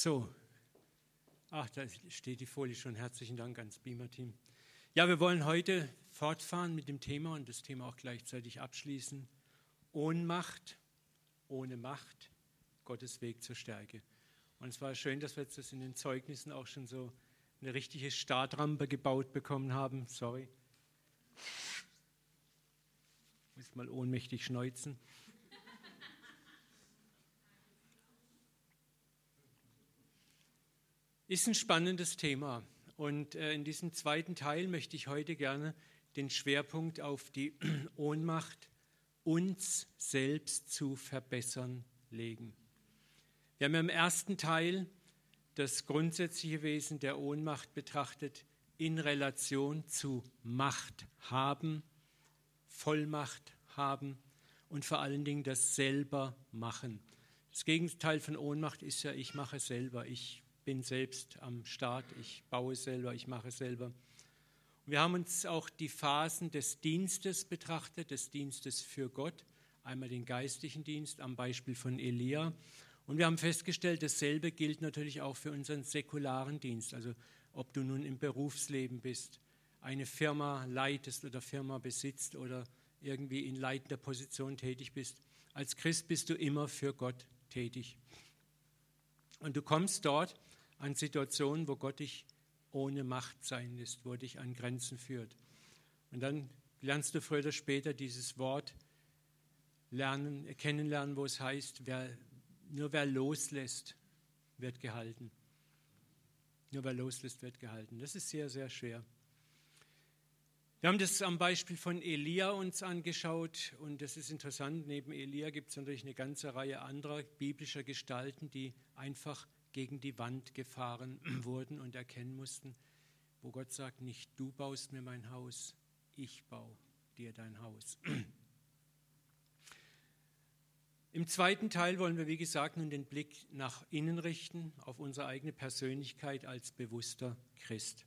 So, ach, da steht die Folie schon. Herzlichen Dank ans Beamer-Team. Ja, wir wollen heute fortfahren mit dem Thema und das Thema auch gleichzeitig abschließen. Ohnmacht ohne Macht, Gottes Weg zur Stärke. Und es war schön, dass wir jetzt das in den Zeugnissen auch schon so eine richtige Startrampe gebaut bekommen haben. Sorry. Ich muss mal ohnmächtig schneuzen. Ist ein spannendes Thema. Und äh, in diesem zweiten Teil möchte ich heute gerne den Schwerpunkt auf die Ohnmacht uns selbst zu verbessern legen. Wir haben im ersten Teil das grundsätzliche Wesen der Ohnmacht betrachtet in Relation zu Macht haben, Vollmacht haben und vor allen Dingen das selber machen. Das Gegenteil von Ohnmacht ist ja, ich mache selber, ich bin selbst am Start, ich baue selber, ich mache selber. Wir haben uns auch die Phasen des Dienstes betrachtet, des Dienstes für Gott, einmal den geistlichen Dienst am Beispiel von Elia. Und wir haben festgestellt, dasselbe gilt natürlich auch für unseren säkularen Dienst. Also ob du nun im Berufsleben bist, eine Firma leitest oder Firma besitzt oder irgendwie in leitender Position tätig bist. Als Christ bist du immer für Gott tätig. Und du kommst dort an Situationen, wo Gott dich ohne Macht sein lässt, wo dich an Grenzen führt. Und dann lernst du früher oder später dieses Wort lernen, kennenlernen, wo es heißt, wer, nur wer loslässt, wird gehalten. Nur wer loslässt, wird gehalten. Das ist sehr, sehr schwer. Wir haben das am Beispiel von Elia uns angeschaut und das ist interessant. Neben Elia gibt es natürlich eine ganze Reihe anderer biblischer Gestalten, die einfach gegen die Wand gefahren wurden und erkennen mussten, wo Gott sagt, nicht du baust mir mein Haus, ich baue dir dein Haus. Im zweiten Teil wollen wir, wie gesagt, nun den Blick nach innen richten, auf unsere eigene Persönlichkeit als bewusster Christ.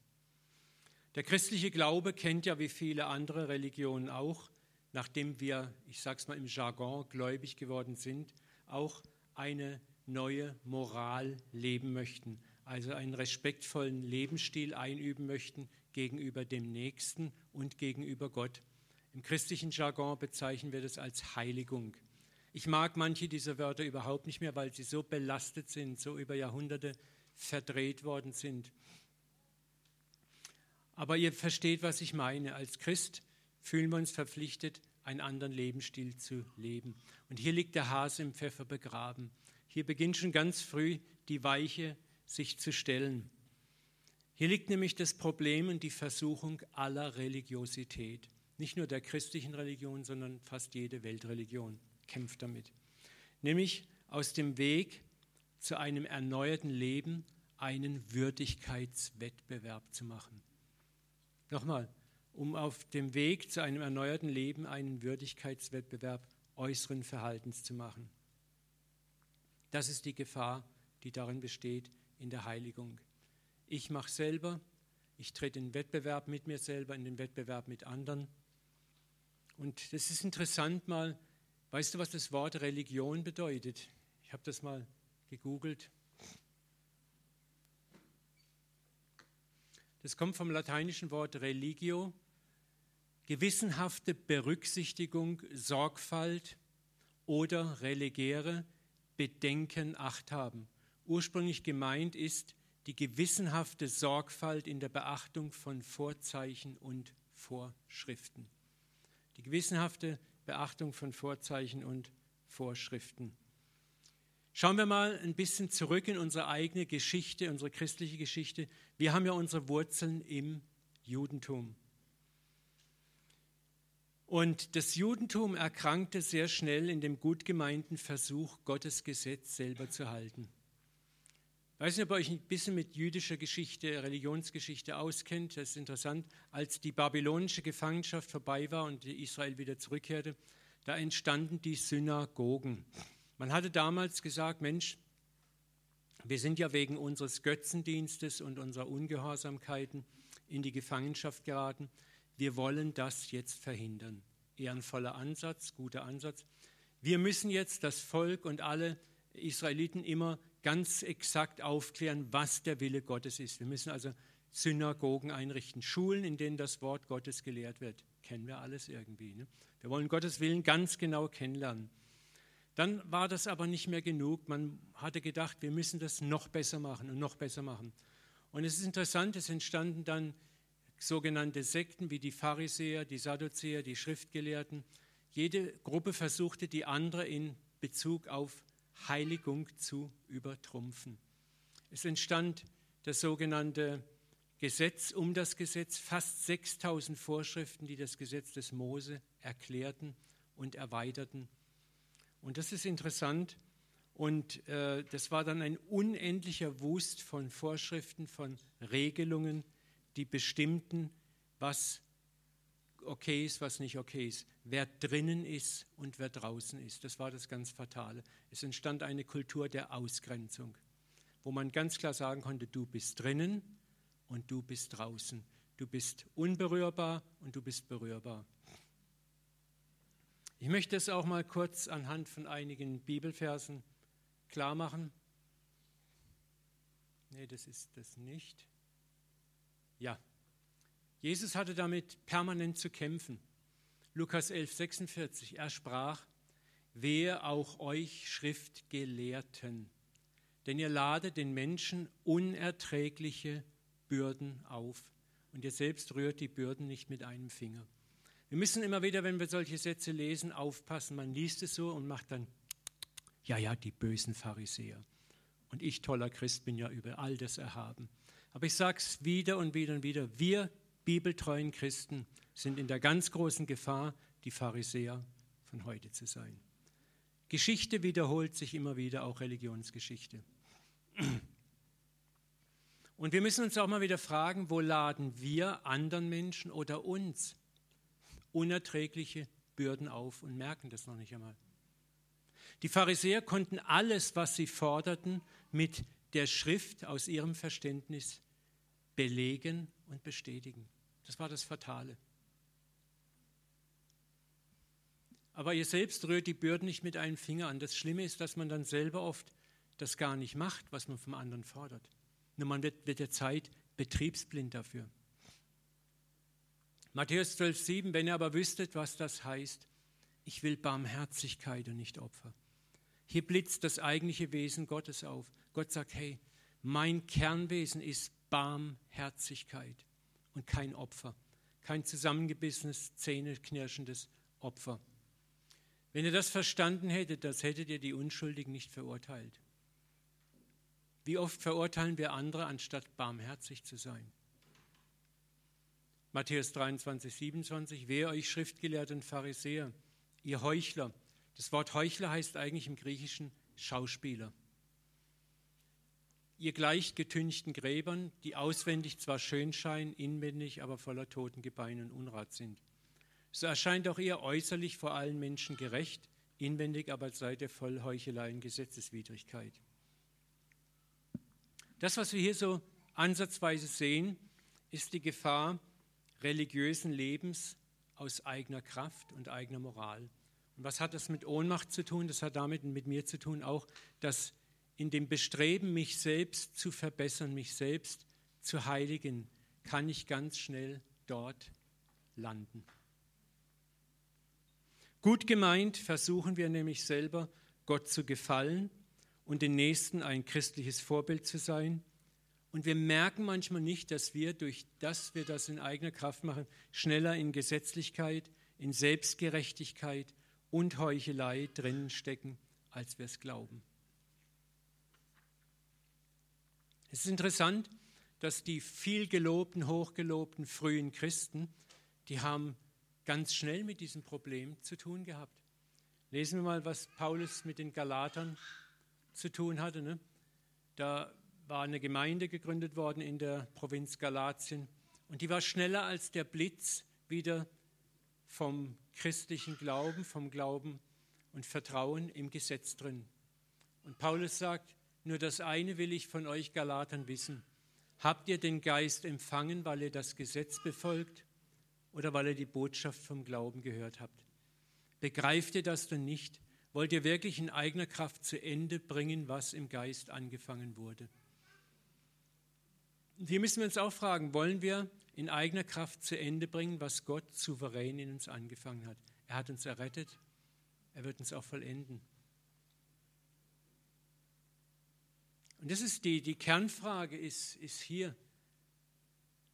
Der christliche Glaube kennt ja wie viele andere Religionen auch, nachdem wir, ich sage es mal im Jargon, gläubig geworden sind, auch eine neue Moral leben möchten, also einen respektvollen Lebensstil einüben möchten gegenüber dem Nächsten und gegenüber Gott. Im christlichen Jargon bezeichnen wir das als Heiligung. Ich mag manche dieser Wörter überhaupt nicht mehr, weil sie so belastet sind, so über Jahrhunderte verdreht worden sind. Aber ihr versteht, was ich meine. Als Christ fühlen wir uns verpflichtet, einen anderen Lebensstil zu leben. Und hier liegt der Hase im Pfeffer begraben. Hier beginnt schon ganz früh die Weiche sich zu stellen. Hier liegt nämlich das Problem und die Versuchung aller Religiosität. Nicht nur der christlichen Religion, sondern fast jede Weltreligion kämpft damit. Nämlich aus dem Weg zu einem erneuerten Leben einen Würdigkeitswettbewerb zu machen. Nochmal, um auf dem Weg zu einem erneuerten Leben einen Würdigkeitswettbewerb äußeren Verhaltens zu machen. Das ist die Gefahr, die darin besteht, in der Heiligung. Ich mache selber, ich trete in Wettbewerb mit mir selber, in den Wettbewerb mit anderen. Und das ist interessant mal, weißt du, was das Wort Religion bedeutet? Ich habe das mal gegoogelt. Das kommt vom lateinischen Wort religio, gewissenhafte Berücksichtigung, Sorgfalt oder relegere, Bedenken Acht haben. Ursprünglich gemeint ist die gewissenhafte Sorgfalt in der Beachtung von Vorzeichen und Vorschriften. Die gewissenhafte Beachtung von Vorzeichen und Vorschriften. Schauen wir mal ein bisschen zurück in unsere eigene Geschichte, unsere christliche Geschichte. Wir haben ja unsere Wurzeln im Judentum. Und das Judentum erkrankte sehr schnell in dem gut gemeinten Versuch, Gottes Gesetz selber zu halten. Ich weiß nicht, ob ihr euch ein bisschen mit jüdischer Geschichte, Religionsgeschichte auskennt. Das ist interessant. Als die babylonische Gefangenschaft vorbei war und Israel wieder zurückkehrte, da entstanden die Synagogen. Man hatte damals gesagt, Mensch, wir sind ja wegen unseres Götzendienstes und unserer Ungehorsamkeiten in die Gefangenschaft geraten wir wollen das jetzt verhindern. Ehrenvoller Ansatz, guter Ansatz. Wir müssen jetzt das Volk und alle Israeliten immer ganz exakt aufklären, was der Wille Gottes ist. Wir müssen also Synagogen einrichten, Schulen, in denen das Wort Gottes gelehrt wird. Kennen wir alles irgendwie. Ne? Wir wollen Gottes Willen ganz genau kennenlernen. Dann war das aber nicht mehr genug. Man hatte gedacht, wir müssen das noch besser machen und noch besser machen. Und es ist interessant, es entstanden dann sogenannte Sekten wie die Pharisäer, die Sadduzäer, die Schriftgelehrten. Jede Gruppe versuchte, die andere in Bezug auf Heiligung zu übertrumpfen. Es entstand das sogenannte Gesetz um das Gesetz, fast 6000 Vorschriften, die das Gesetz des Mose erklärten und erweiterten. Und das ist interessant. Und äh, das war dann ein unendlicher Wust von Vorschriften, von Regelungen, die bestimmten, was okay ist, was nicht okay ist, wer drinnen ist und wer draußen ist. Das war das ganz Fatale. Es entstand eine Kultur der Ausgrenzung, wo man ganz klar sagen konnte, du bist drinnen und du bist draußen. Du bist unberührbar und du bist berührbar. Ich möchte es auch mal kurz anhand von einigen Bibelversen klar machen. Nee, das ist das nicht. Ja, Jesus hatte damit permanent zu kämpfen. Lukas 11, 46, er sprach, wehe auch euch Schriftgelehrten, denn ihr ladet den Menschen unerträgliche Bürden auf und ihr selbst rührt die Bürden nicht mit einem Finger. Wir müssen immer wieder, wenn wir solche Sätze lesen, aufpassen. Man liest es so und macht dann, ja, ja, die bösen Pharisäer. Und ich, toller Christ, bin ja über all das erhaben. Aber ich sage es wieder und wieder und wieder, wir bibeltreuen Christen sind in der ganz großen Gefahr, die Pharisäer von heute zu sein. Geschichte wiederholt sich immer wieder, auch Religionsgeschichte. Und wir müssen uns auch mal wieder fragen, wo laden wir anderen Menschen oder uns unerträgliche Bürden auf und merken das noch nicht einmal. Die Pharisäer konnten alles, was sie forderten, mit der Schrift aus ihrem Verständnis belegen und bestätigen. Das war das Fatale. Aber ihr selbst rührt die Bürden nicht mit einem Finger an. Das Schlimme ist, dass man dann selber oft das gar nicht macht, was man vom anderen fordert. Nur man wird mit der Zeit betriebsblind dafür. Matthäus 12,7, wenn ihr aber wüsstet, was das heißt, ich will Barmherzigkeit und nicht Opfer. Hier blitzt das eigentliche Wesen Gottes auf. Gott sagt, hey, mein Kernwesen ist Barmherzigkeit und kein Opfer, kein zusammengebissenes, zähneknirschendes Opfer. Wenn ihr das verstanden hättet, das hättet ihr die Unschuldigen nicht verurteilt. Wie oft verurteilen wir andere, anstatt barmherzig zu sein? Matthäus 23, 27, wer euch Schriftgelehrten Pharisäer, ihr Heuchler. Das Wort Heuchler heißt eigentlich im Griechischen Schauspieler. Ihr gleicht getünchten Gräbern, die auswendig zwar schön scheinen, inwendig aber voller toten Gebeine und Unrat sind. So erscheint auch ihr äußerlich vor allen Menschen gerecht, inwendig aber seid ihr voll Heuchelei und Gesetzeswidrigkeit. Das, was wir hier so ansatzweise sehen, ist die Gefahr religiösen Lebens aus eigener Kraft und eigener Moral. Was hat das mit Ohnmacht zu tun? Das hat damit mit mir zu tun, auch dass in dem Bestreben, mich selbst zu verbessern, mich selbst zu heiligen, kann ich ganz schnell dort landen. Gut gemeint versuchen wir nämlich selber, Gott zu gefallen und den Nächsten ein christliches Vorbild zu sein. Und wir merken manchmal nicht, dass wir durch das wir das in eigener Kraft machen, schneller in Gesetzlichkeit, in Selbstgerechtigkeit und Heuchelei drinnen stecken, als wir es glauben. Es ist interessant, dass die viel gelobten, hochgelobten frühen Christen, die haben ganz schnell mit diesem Problem zu tun gehabt. Lesen wir mal, was Paulus mit den Galatern zu tun hatte. Ne? Da war eine Gemeinde gegründet worden in der Provinz Galatien und die war schneller als der Blitz wieder vom christlichen Glauben, vom Glauben und Vertrauen im Gesetz drin. Und Paulus sagt, nur das eine will ich von euch Galatern wissen. Habt ihr den Geist empfangen, weil ihr das Gesetz befolgt oder weil ihr die Botschaft vom Glauben gehört habt? Begreift ihr das denn nicht? Wollt ihr wirklich in eigener Kraft zu Ende bringen, was im Geist angefangen wurde? Und hier müssen wir uns auch fragen, wollen wir in eigener Kraft zu Ende bringen, was Gott souverän in uns angefangen hat? Er hat uns errettet, er wird uns auch vollenden. Und das ist die, die Kernfrage ist, ist hier.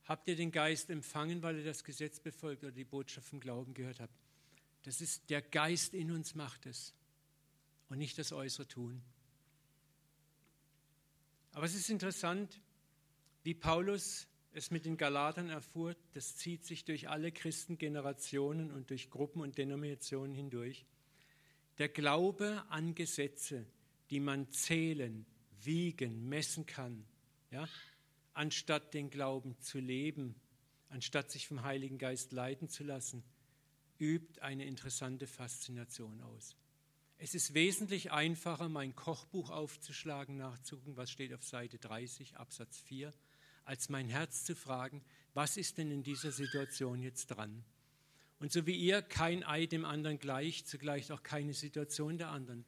Habt ihr den Geist empfangen, weil ihr das Gesetz befolgt oder die Botschaft vom Glauben gehört habt? Das ist der Geist in uns macht es und nicht das äußere Tun. Aber es ist interessant, wie Paulus es mit den Galatern erfuhr, das zieht sich durch alle Christengenerationen und durch Gruppen und Denominationen hindurch. Der Glaube an Gesetze, die man zählen, wiegen, messen kann, ja, anstatt den Glauben zu leben, anstatt sich vom Heiligen Geist leiten zu lassen, übt eine interessante Faszination aus. Es ist wesentlich einfacher, mein Kochbuch aufzuschlagen, nachzugucken, was steht auf Seite 30, Absatz 4, als mein Herz zu fragen, was ist denn in dieser Situation jetzt dran? Und so wie ihr kein Ei dem anderen gleicht, zugleich auch keine Situation der anderen.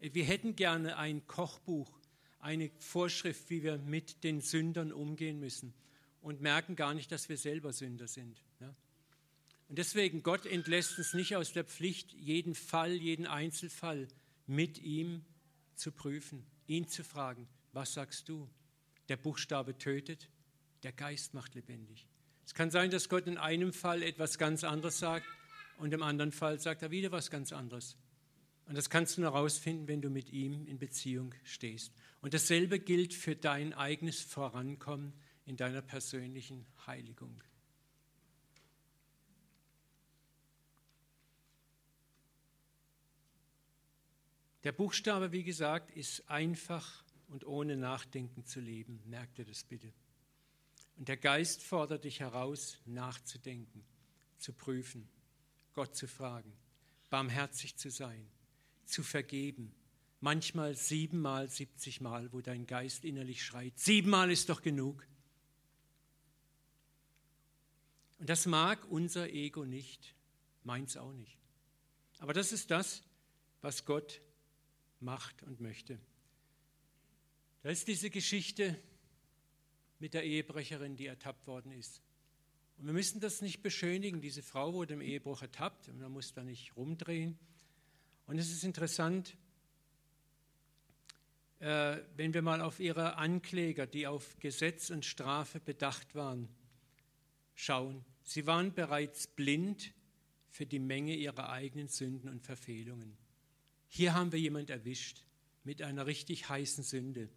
Wir hätten gerne ein Kochbuch, eine Vorschrift, wie wir mit den Sündern umgehen müssen und merken gar nicht, dass wir selber Sünder sind. Ja? Und deswegen, Gott entlässt uns nicht aus der Pflicht, jeden Fall, jeden Einzelfall mit ihm zu prüfen, ihn zu fragen, was sagst du? Der Buchstabe tötet, der Geist macht lebendig. Es kann sein, dass Gott in einem Fall etwas ganz anderes sagt und im anderen Fall sagt er wieder was ganz anderes. Und das kannst du nur herausfinden, wenn du mit ihm in Beziehung stehst. Und dasselbe gilt für dein eigenes Vorankommen in deiner persönlichen Heiligung. Der Buchstabe, wie gesagt, ist einfach und ohne Nachdenken zu leben. Merkt ihr das bitte? Und der Geist fordert dich heraus, nachzudenken, zu prüfen, Gott zu fragen, barmherzig zu sein, zu vergeben. Manchmal siebenmal, siebzigmal, wo dein Geist innerlich schreit, siebenmal ist doch genug. Und das mag unser Ego nicht, meins auch nicht. Aber das ist das, was Gott macht und möchte. Da ist diese Geschichte mit der Ehebrecherin, die ertappt worden ist. Und wir müssen das nicht beschönigen. Diese Frau wurde im Ehebruch ertappt und man muss da nicht rumdrehen. Und es ist interessant, äh, wenn wir mal auf ihre Ankläger, die auf Gesetz und Strafe bedacht waren, schauen. Sie waren bereits blind für die Menge ihrer eigenen Sünden und Verfehlungen. Hier haben wir jemand erwischt mit einer richtig heißen Sünde.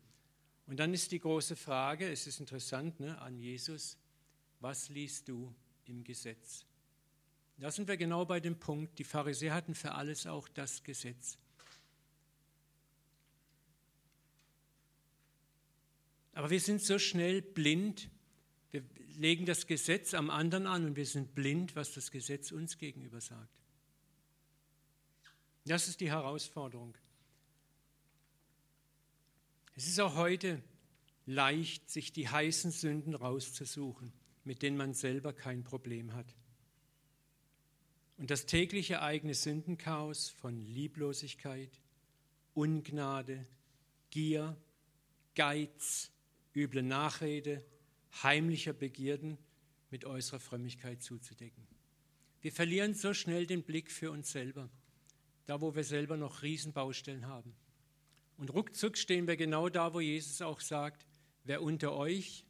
Und dann ist die große Frage, es ist interessant ne, an Jesus, was liest du im Gesetz? Da sind wir genau bei dem Punkt, die Pharisäer hatten für alles auch das Gesetz. Aber wir sind so schnell blind, wir legen das Gesetz am anderen an und wir sind blind, was das Gesetz uns gegenüber sagt. Das ist die Herausforderung. Es ist auch heute leicht, sich die heißen Sünden rauszusuchen, mit denen man selber kein Problem hat. Und das tägliche eigene Sündenchaos von Lieblosigkeit, Ungnade, Gier, Geiz, üble Nachrede, heimlicher Begierden mit äußerer Frömmigkeit zuzudecken. Wir verlieren so schnell den Blick für uns selber da wo wir selber noch Riesenbaustellen haben. Und ruckzuck stehen wir genau da, wo Jesus auch sagt, wer unter euch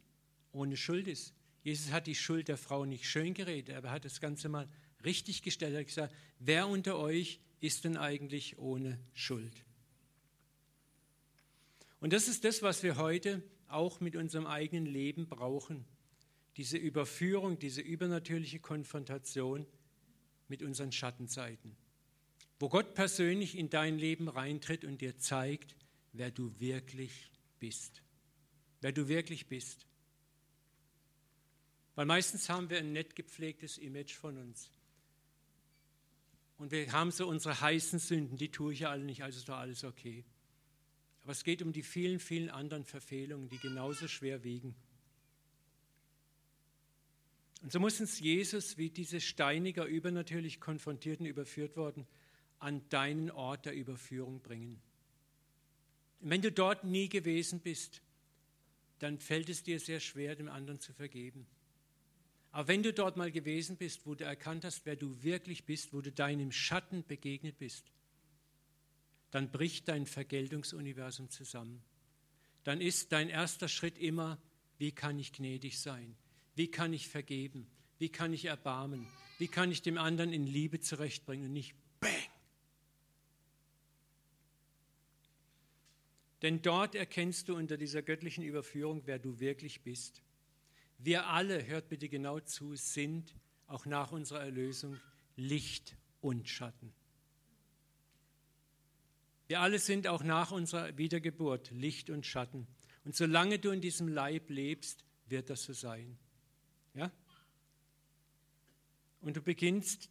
ohne Schuld ist. Jesus hat die Schuld der Frau nicht schön geredet, aber er hat das Ganze mal richtig gestellt. Er hat gesagt, wer unter euch ist denn eigentlich ohne Schuld? Und das ist das, was wir heute auch mit unserem eigenen Leben brauchen. Diese Überführung, diese übernatürliche Konfrontation mit unseren Schattenseiten wo Gott persönlich in dein Leben reintritt und dir zeigt, wer du wirklich bist. Wer du wirklich bist. Weil meistens haben wir ein nett gepflegtes Image von uns. Und wir haben so unsere heißen Sünden, die tue ich ja alle nicht, also ist doch alles okay. Aber es geht um die vielen, vielen anderen Verfehlungen, die genauso schwer wiegen. Und so muss uns Jesus, wie diese Steiniger übernatürlich konfrontierten, überführt worden, an deinen Ort der Überführung bringen. Wenn du dort nie gewesen bist, dann fällt es dir sehr schwer, dem anderen zu vergeben. Aber wenn du dort mal gewesen bist, wo du erkannt hast, wer du wirklich bist, wo du deinem Schatten begegnet bist, dann bricht dein Vergeltungsuniversum zusammen. Dann ist dein erster Schritt immer, wie kann ich gnädig sein? Wie kann ich vergeben? Wie kann ich erbarmen? Wie kann ich dem anderen in Liebe zurechtbringen und nicht Denn dort erkennst du unter dieser göttlichen Überführung, wer du wirklich bist. Wir alle, hört bitte genau zu, sind auch nach unserer Erlösung Licht und Schatten. Wir alle sind auch nach unserer Wiedergeburt Licht und Schatten. Und solange du in diesem Leib lebst, wird das so sein. Ja? Und du beginnst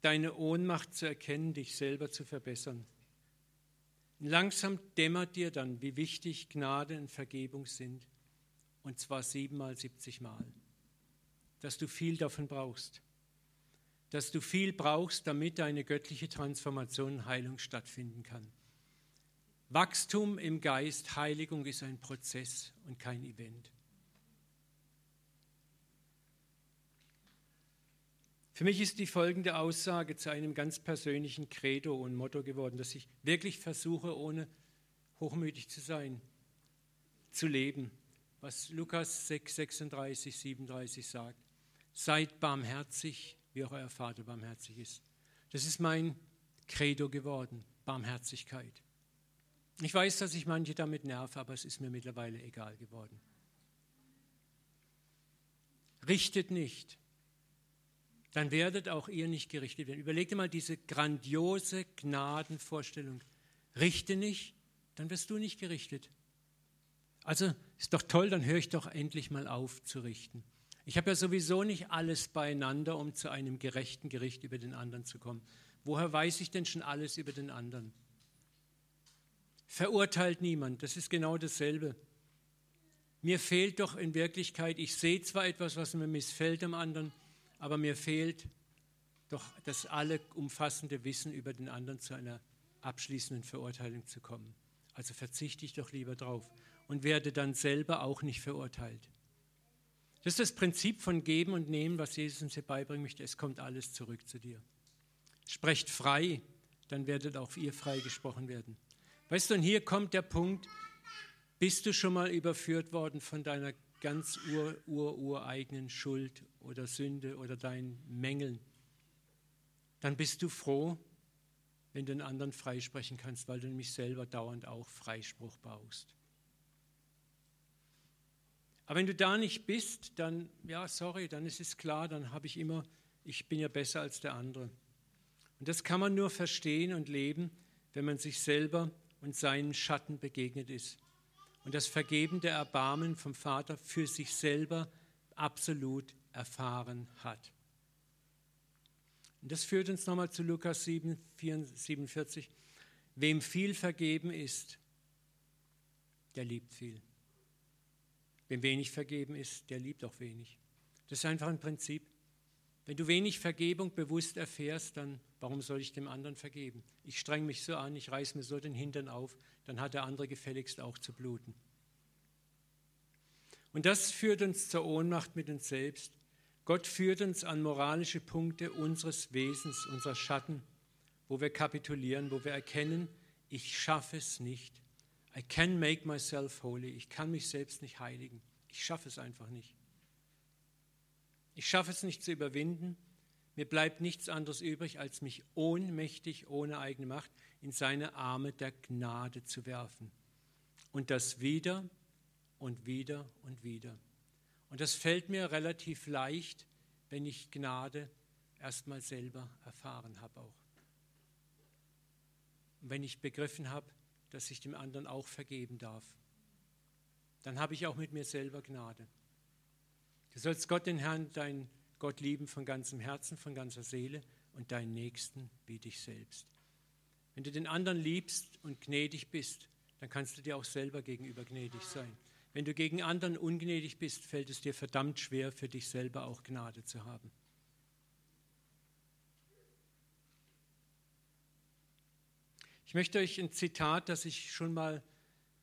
deine Ohnmacht zu erkennen, dich selber zu verbessern. Langsam dämmert dir dann, wie wichtig Gnade und Vergebung sind. Und zwar siebenmal, siebzigmal. Dass du viel davon brauchst. Dass du viel brauchst, damit deine göttliche Transformation und Heilung stattfinden kann. Wachstum im Geist, Heiligung ist ein Prozess und kein Event. Für mich ist die folgende Aussage zu einem ganz persönlichen Credo und Motto geworden, dass ich wirklich versuche, ohne hochmütig zu sein, zu leben, was Lukas 6, 36, 37 sagt. Seid barmherzig, wie auch euer Vater barmherzig ist. Das ist mein Credo geworden, Barmherzigkeit. Ich weiß, dass ich manche damit nerve, aber es ist mir mittlerweile egal geworden. Richtet nicht, dann werdet auch ihr nicht gerichtet werden. Überleg dir mal diese grandiose Gnadenvorstellung. Richte nicht, dann wirst du nicht gerichtet. Also ist doch toll, dann höre ich doch endlich mal auf zu richten. Ich habe ja sowieso nicht alles beieinander, um zu einem gerechten Gericht über den anderen zu kommen. Woher weiß ich denn schon alles über den anderen? Verurteilt niemand, das ist genau dasselbe. Mir fehlt doch in Wirklichkeit, ich sehe zwar etwas, was mir missfällt am anderen, aber mir fehlt doch das alle umfassende Wissen über den anderen zu einer abschließenden Verurteilung zu kommen. Also verzichte ich doch lieber drauf und werde dann selber auch nicht verurteilt. Das ist das Prinzip von Geben und Nehmen, was Jesus uns hier beibringen möchte. Es kommt alles zurück zu dir. Sprecht frei, dann werdet auch ihr frei gesprochen werden. Weißt du, und hier kommt der Punkt, bist du schon mal überführt worden von deiner ganz ur, ur, ureigenen Schuld oder Sünde oder deinen Mängeln, dann bist du froh, wenn du den anderen freisprechen kannst, weil du nämlich selber dauernd auch Freispruch baust. Aber wenn du da nicht bist, dann, ja, sorry, dann ist es klar, dann habe ich immer, ich bin ja besser als der andere. Und das kann man nur verstehen und leben, wenn man sich selber und seinen Schatten begegnet ist und das vergebende Erbarmen vom Vater für sich selber absolut erfahren hat. Und das führt uns nochmal zu Lukas 7, 47. Wem viel vergeben ist, der liebt viel. Wem wenig vergeben ist, der liebt auch wenig. Das ist einfach ein Prinzip. Wenn du wenig Vergebung bewusst erfährst, dann warum soll ich dem anderen vergeben? Ich streng mich so an, ich reiß mir so den Hintern auf, dann hat der andere gefälligst auch zu bluten. Und das führt uns zur Ohnmacht mit uns selbst. Gott führt uns an moralische Punkte unseres Wesens, unserer Schatten, wo wir kapitulieren, wo wir erkennen, ich schaffe es nicht. I can make myself holy. Ich kann mich selbst nicht heiligen. Ich schaffe es einfach nicht. Ich schaffe es nicht zu überwinden. Mir bleibt nichts anderes übrig, als mich ohnmächtig, ohne eigene Macht, in seine Arme der Gnade zu werfen. Und das wieder und wieder und wieder. Und das fällt mir relativ leicht, wenn ich Gnade erstmal selber erfahren habe auch. Und wenn ich begriffen habe, dass ich dem anderen auch vergeben darf, dann habe ich auch mit mir selber Gnade. Du sollst Gott, den Herrn, dein Gott lieben von ganzem Herzen, von ganzer Seele und deinen Nächsten wie dich selbst. Wenn du den anderen liebst und gnädig bist, dann kannst du dir auch selber gegenüber gnädig sein. Wenn du gegen anderen ungnädig bist, fällt es dir verdammt schwer, für dich selber auch Gnade zu haben. möchte euch ein Zitat, das ich schon mal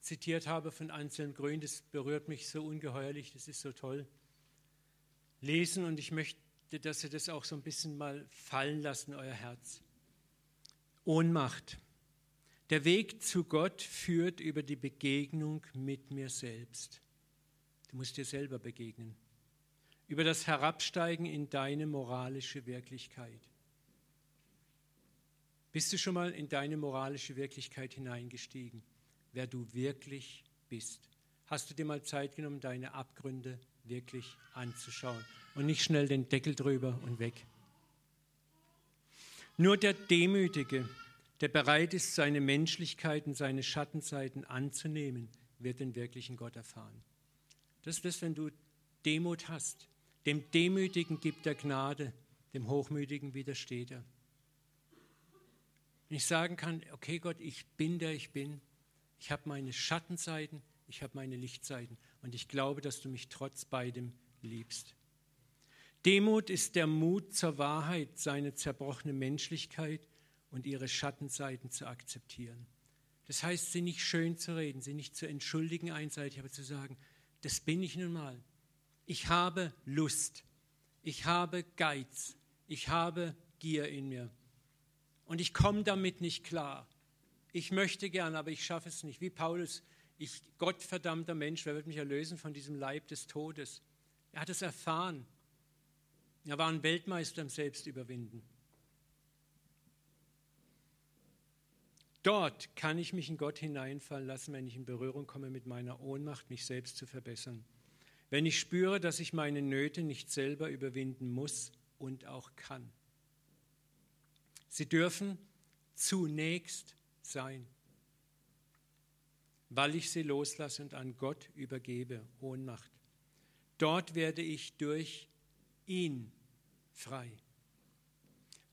zitiert habe von Anselm Grün, das berührt mich so ungeheuerlich, das ist so toll, lesen und ich möchte, dass ihr das auch so ein bisschen mal fallen lassen, euer Herz. Ohnmacht. Der Weg zu Gott führt über die Begegnung mit mir selbst. Du musst dir selber begegnen. Über das Herabsteigen in deine moralische Wirklichkeit. Bist du schon mal in deine moralische Wirklichkeit hineingestiegen? Wer du wirklich bist? Hast du dir mal Zeit genommen, deine Abgründe wirklich anzuschauen und nicht schnell den Deckel drüber und weg? Nur der Demütige, der bereit ist, seine Menschlichkeiten, seine Schattenseiten anzunehmen, wird den wirklichen Gott erfahren. Das ist das, wenn du Demut hast. Dem Demütigen gibt er Gnade, dem Hochmütigen widersteht er. Wenn ich sagen kann, okay Gott, ich bin der ich bin, ich habe meine Schattenseiten, ich habe meine Lichtseiten und ich glaube, dass du mich trotz beidem liebst. Demut ist der Mut zur Wahrheit, seine zerbrochene Menschlichkeit und ihre Schattenseiten zu akzeptieren. Das heißt, sie nicht schön zu reden, sie nicht zu entschuldigen einseitig, aber zu sagen, das bin ich nun mal. Ich habe Lust, ich habe Geiz, ich habe Gier in mir und ich komme damit nicht klar. Ich möchte gern, aber ich schaffe es nicht. Wie Paulus, ich gottverdammter Mensch, wer wird mich erlösen von diesem Leib des Todes? Er hat es erfahren. Er war ein Weltmeister im Selbstüberwinden. Dort kann ich mich in Gott hineinfallen lassen, wenn ich in Berührung komme mit meiner Ohnmacht, mich selbst zu verbessern. Wenn ich spüre, dass ich meine Nöte nicht selber überwinden muss und auch kann. Sie dürfen zunächst sein, weil ich sie loslasse und an Gott übergebe, Ohnmacht. Dort werde ich durch ihn frei.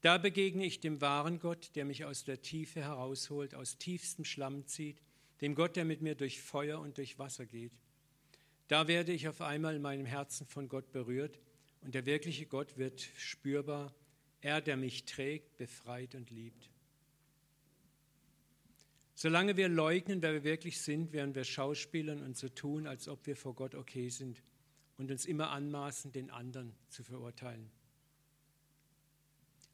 Da begegne ich dem wahren Gott, der mich aus der Tiefe herausholt, aus tiefstem Schlamm zieht, dem Gott, der mit mir durch Feuer und durch Wasser geht. Da werde ich auf einmal in meinem Herzen von Gott berührt und der wirkliche Gott wird spürbar, er, der mich trägt, befreit und liebt. Solange wir leugnen, wer wir wirklich sind, werden wir Schauspielern und so tun, als ob wir vor Gott okay sind und uns immer anmaßen, den anderen zu verurteilen.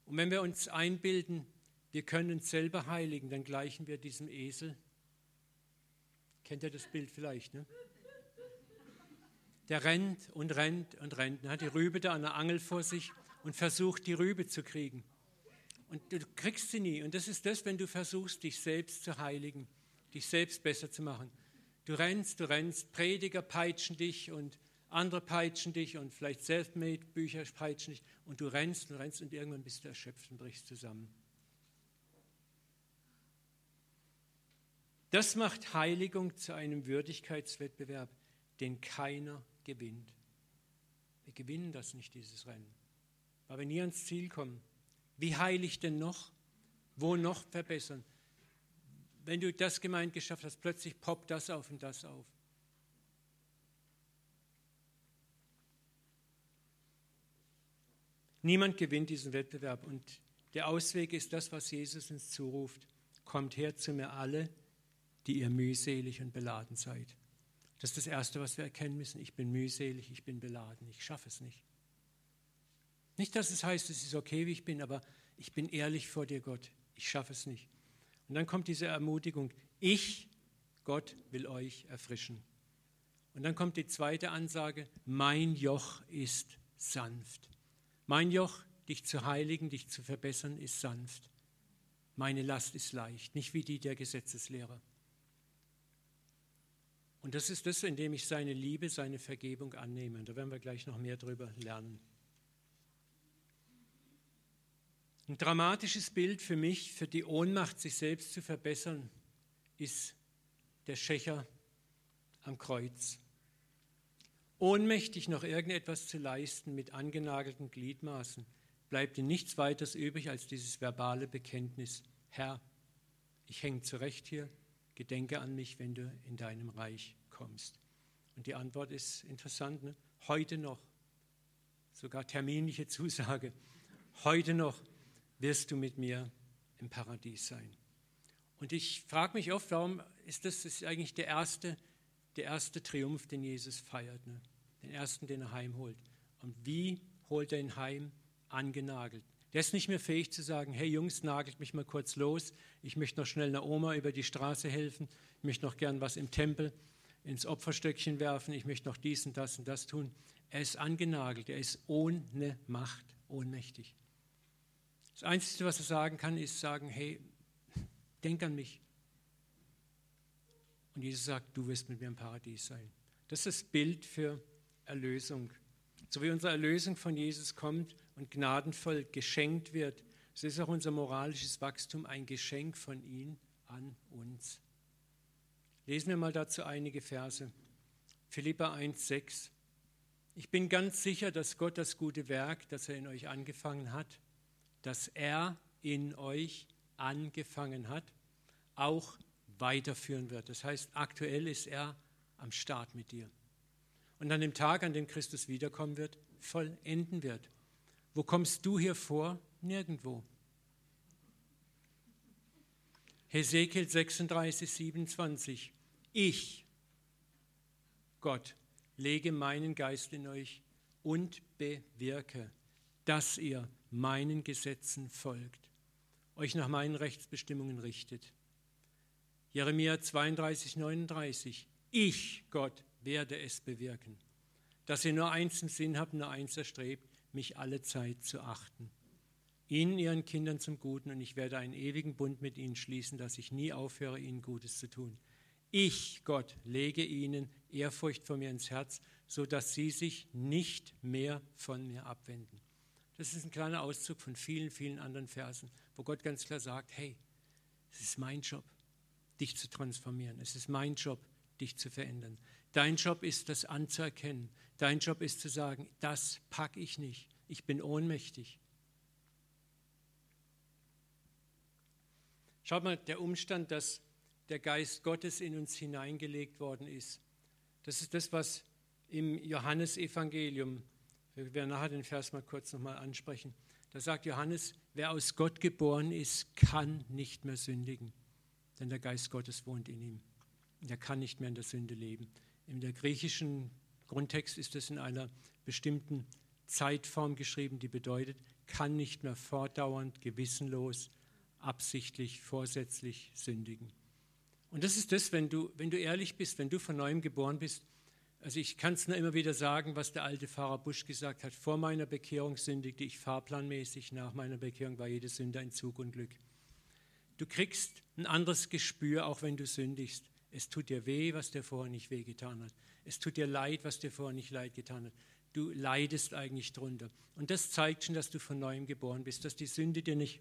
Und wenn wir uns einbilden, wir können uns selber heiligen, dann gleichen wir diesem Esel. Kennt ihr das Bild vielleicht? Ne? Der rennt und rennt und rennt. Er hat die Rübe da an der Angel vor sich und versucht, die Rübe zu kriegen. Und du kriegst sie nie. Und das ist das, wenn du versuchst, dich selbst zu heiligen, dich selbst besser zu machen. Du rennst, du rennst, Prediger peitschen dich und andere peitschen dich und vielleicht Selfmade-Bücher peitschen dich und du rennst und rennst und irgendwann bist du erschöpft und brichst zusammen. Das macht Heiligung zu einem Würdigkeitswettbewerb, den keiner gewinnt. Wir gewinnen das nicht, dieses Rennen, weil wir nie ans Ziel kommen. Wie heilig denn noch? Wo noch verbessern? Wenn du das gemeint geschafft hast, plötzlich poppt das auf und das auf. Niemand gewinnt diesen Wettbewerb und der Ausweg ist das, was Jesus uns zuruft. Kommt her zu mir alle, die ihr mühselig und beladen seid. Das ist das Erste, was wir erkennen müssen. Ich bin mühselig, ich bin beladen, ich schaffe es nicht. Nicht, dass es heißt, es ist okay, wie ich bin, aber ich bin ehrlich vor dir, Gott. Ich schaffe es nicht. Und dann kommt diese Ermutigung, ich, Gott, will euch erfrischen. Und dann kommt die zweite Ansage, mein Joch ist sanft. Mein Joch, dich zu heiligen, dich zu verbessern, ist sanft. Meine Last ist leicht, nicht wie die der Gesetzeslehrer. Und das ist das, indem ich seine Liebe, seine Vergebung annehme. Und da werden wir gleich noch mehr darüber lernen. Ein dramatisches Bild für mich, für die Ohnmacht, sich selbst zu verbessern, ist der Schächer am Kreuz ohnmächtig noch irgendetwas zu leisten mit angenagelten Gliedmaßen, bleibt ihm nichts weiteres übrig als dieses verbale Bekenntnis, Herr, ich hänge zurecht hier, gedenke an mich, wenn du in deinem Reich kommst. Und die Antwort ist interessant, ne? heute noch, sogar terminliche Zusage, heute noch wirst du mit mir im Paradies sein. Und ich frage mich oft, warum ist das, ist eigentlich der erste, der erste Triumph, den Jesus feiert, ne? den ersten, den er heimholt. Und wie holt er ihn heim? Angenagelt. Der ist nicht mehr fähig zu sagen, hey Jungs, nagelt mich mal kurz los, ich möchte noch schnell einer Oma über die Straße helfen, ich möchte noch gern was im Tempel ins Opferstöckchen werfen, ich möchte noch dies und das und das tun. Er ist angenagelt, er ist ohne Macht, ohnmächtig. Das Einzige, was er sagen kann, ist sagen, hey, denk an mich. Und Jesus sagt, du wirst mit mir im Paradies sein. Das ist das Bild für Erlösung. So wie unsere Erlösung von Jesus kommt und gnadenvoll geschenkt wird, so ist auch unser moralisches Wachstum ein Geschenk von ihm an uns. Lesen wir mal dazu einige Verse. Philippa 1,6. Ich bin ganz sicher, dass Gott das gute Werk, das er in euch angefangen hat, dass er in euch angefangen hat, auch weiterführen wird. Das heißt, aktuell ist er am Start mit dir. Und an dem Tag, an dem Christus wiederkommen wird, vollenden wird. Wo kommst du hier vor? Nirgendwo. Hesekiel 36, 27. Ich, Gott, lege meinen Geist in euch und bewirke, dass ihr meinen Gesetzen folgt, euch nach meinen Rechtsbestimmungen richtet. Jeremia 32, 39. Ich, Gott, werde es bewirken, dass ihr nur eins im Sinn habt, nur eins erstrebt, mich alle Zeit zu achten. Ihnen, ihren Kindern zum Guten, und ich werde einen ewigen Bund mit ihnen schließen, dass ich nie aufhöre, ihnen Gutes zu tun. Ich, Gott, lege ihnen Ehrfurcht vor mir ins Herz, so dass sie sich nicht mehr von mir abwenden. Das ist ein kleiner Auszug von vielen, vielen anderen Versen, wo Gott ganz klar sagt, hey, es ist mein Job, dich zu transformieren. Es ist mein Job, dich zu verändern. Dein Job ist, das anzuerkennen. Dein Job ist zu sagen, das packe ich nicht. Ich bin ohnmächtig. Schaut mal, der Umstand, dass der Geist Gottes in uns hineingelegt worden ist, das ist das, was im Johannesevangelium, wir werden nachher den Vers mal kurz nochmal ansprechen, da sagt Johannes, wer aus Gott geboren ist, kann nicht mehr sündigen, denn der Geist Gottes wohnt in ihm. Er kann nicht mehr in der Sünde leben. In der griechischen Grundtext ist es in einer bestimmten Zeitform geschrieben, die bedeutet, kann nicht mehr fortdauernd, gewissenlos, absichtlich, vorsätzlich sündigen. Und das ist das, wenn du, wenn du ehrlich bist, wenn du von neuem geboren bist. Also ich kann es nur immer wieder sagen, was der alte Pfarrer Busch gesagt hat. Vor meiner Bekehrung sündigte ich fahrplanmäßig, nach meiner Bekehrung war jede Sünde ein Zug und Glück. Du kriegst ein anderes Gespür, auch wenn du sündigst. Es tut dir weh, was dir vorher nicht weh getan hat. Es tut dir leid, was dir vorher nicht leid getan hat. Du leidest eigentlich drunter. Und das zeigt schon, dass du von neuem geboren bist, dass die Sünde dir nicht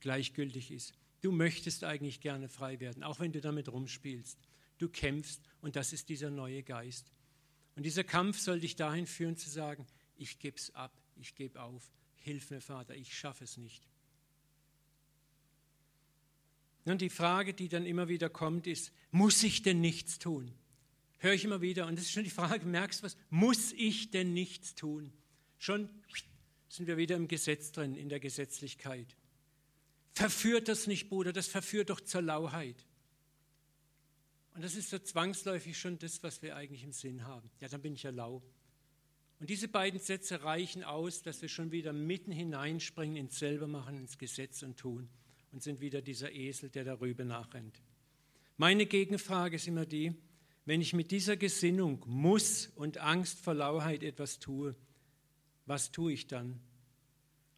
gleichgültig ist. Du möchtest eigentlich gerne frei werden, auch wenn du damit rumspielst. Du kämpfst und das ist dieser neue Geist. Und dieser Kampf soll dich dahin führen zu sagen, ich gebe es ab, ich gebe auf, hilf mir Vater, ich schaffe es nicht. Und die Frage, die dann immer wieder kommt, ist, muss ich denn nichts tun? Höre ich immer wieder, und das ist schon die Frage, merkst du was, muss ich denn nichts tun? Schon sind wir wieder im Gesetz drin, in der Gesetzlichkeit. Verführt das nicht, Bruder, das verführt doch zur Lauheit. Und das ist so zwangsläufig schon das, was wir eigentlich im Sinn haben. Ja, dann bin ich ja lau. Und diese beiden Sätze reichen aus, dass wir schon wieder mitten hineinspringen ins Selbermachen, ins Gesetz und Tun und sind wieder dieser Esel, der darüber nachrennt. Meine Gegenfrage ist immer die, wenn ich mit dieser Gesinnung muss und Angst vor Lauheit etwas tue, was tue ich dann?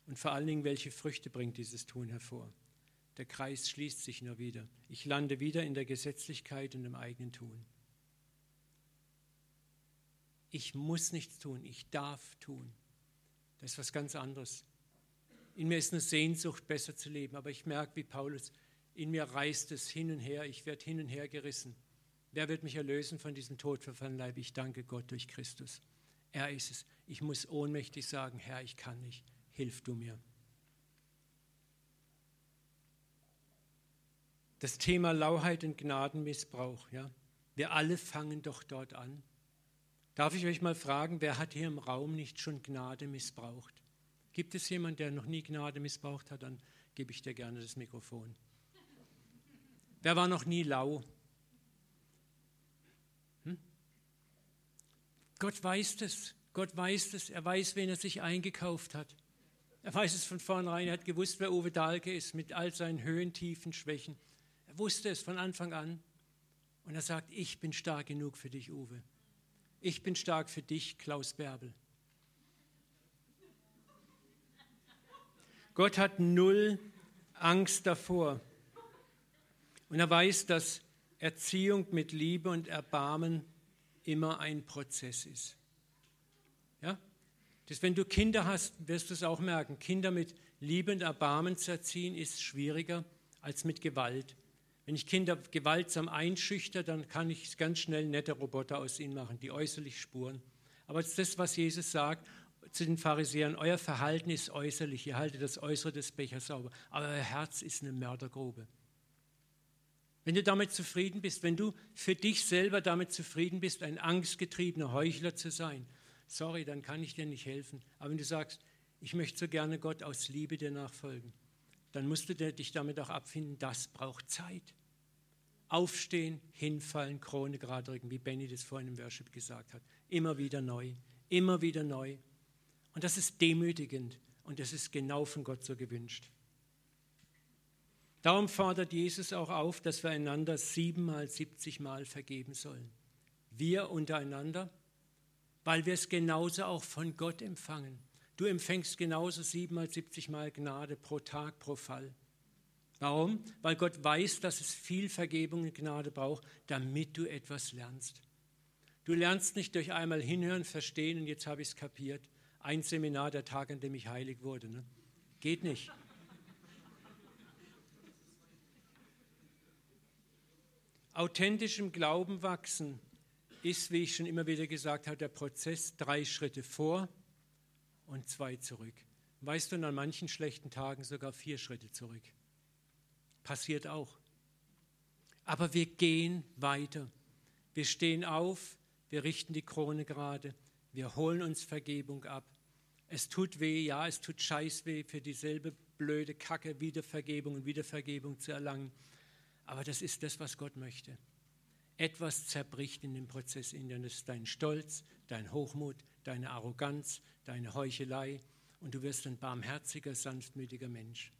Und vor allen Dingen, welche Früchte bringt dieses Tun hervor? Der Kreis schließt sich nur wieder. Ich lande wieder in der Gesetzlichkeit und im eigenen Tun. Ich muss nichts tun, ich darf tun. Das ist was ganz anderes. In mir ist eine Sehnsucht, besser zu leben, aber ich merke, wie Paulus, in mir reißt es hin und her, ich werde hin und her gerissen. Wer wird mich erlösen von diesem todverfallenen Leib? Ich danke Gott durch Christus. Er ist es. Ich muss ohnmächtig sagen, Herr, ich kann nicht hilf du mir. Das Thema Lauheit und Gnadenmissbrauch, ja. Wir alle fangen doch dort an. Darf ich euch mal fragen, wer hat hier im Raum nicht schon Gnade missbraucht? Gibt es jemanden, der noch nie Gnade missbraucht hat? Dann gebe ich dir gerne das Mikrofon. Wer war noch nie lau? Hm? Gott weiß das. Gott weiß das. Er weiß, wen er sich eingekauft hat. Er weiß es von vornherein. Er hat gewusst, wer Uwe Dahlke ist, mit all seinen Höhen, Tiefen, Schwächen. Er wusste es von Anfang an. Und er sagt, ich bin stark genug für dich, Uwe. Ich bin stark für dich, Klaus Bärbel. Gott hat null Angst davor. Und er weiß, dass Erziehung mit Liebe und Erbarmen immer ein Prozess ist. Ja? Das, wenn du Kinder hast, wirst du es auch merken. Kinder mit Liebe und Erbarmen zu erziehen, ist schwieriger als mit Gewalt. Wenn ich Kinder gewaltsam einschüchter, dann kann ich ganz schnell nette Roboter aus ihnen machen, die äußerlich spuren. Aber das ist das, was Jesus sagt zu den Pharisäern, euer Verhalten ist äußerlich, ihr haltet das Äußere des Bechers sauber, aber euer Herz ist eine Mördergrube. Wenn du damit zufrieden bist, wenn du für dich selber damit zufrieden bist, ein angstgetriebener Heuchler zu sein, sorry, dann kann ich dir nicht helfen. Aber wenn du sagst, ich möchte so gerne Gott aus Liebe dir nachfolgen, dann musst du dich damit auch abfinden, das braucht Zeit. Aufstehen, hinfallen, Krone gerade rücken, wie Benny das vorhin im Worship gesagt hat. Immer wieder neu, immer wieder neu. Und das ist demütigend und das ist genau von Gott so gewünscht. Darum fordert Jesus auch auf, dass wir einander siebenmal, siebzigmal vergeben sollen. Wir untereinander, weil wir es genauso auch von Gott empfangen. Du empfängst genauso siebenmal, siebzigmal Gnade pro Tag, pro Fall. Warum? Weil Gott weiß, dass es viel Vergebung und Gnade braucht, damit du etwas lernst. Du lernst nicht durch einmal hinhören, verstehen und jetzt habe ich es kapiert. Ein Seminar, der Tag, an dem ich heilig wurde. Ne? Geht nicht. Authentischem Glauben wachsen ist, wie ich schon immer wieder gesagt habe, der Prozess drei Schritte vor, und zwei zurück. Weißt du, an manchen schlechten Tagen sogar vier Schritte zurück. Passiert auch. Aber wir gehen weiter. Wir stehen auf, wir richten die Krone gerade, wir holen uns Vergebung ab. Es tut weh, ja, es tut scheiß weh, für dieselbe blöde Kacke Wiedervergebung und Wiedervergebung zu erlangen. Aber das ist das, was Gott möchte. Etwas zerbricht in dem Prozess in dir. Das ist dein Stolz, dein Hochmut, deine Arroganz, deine Heuchelei und du wirst ein barmherziger, sanftmütiger Mensch.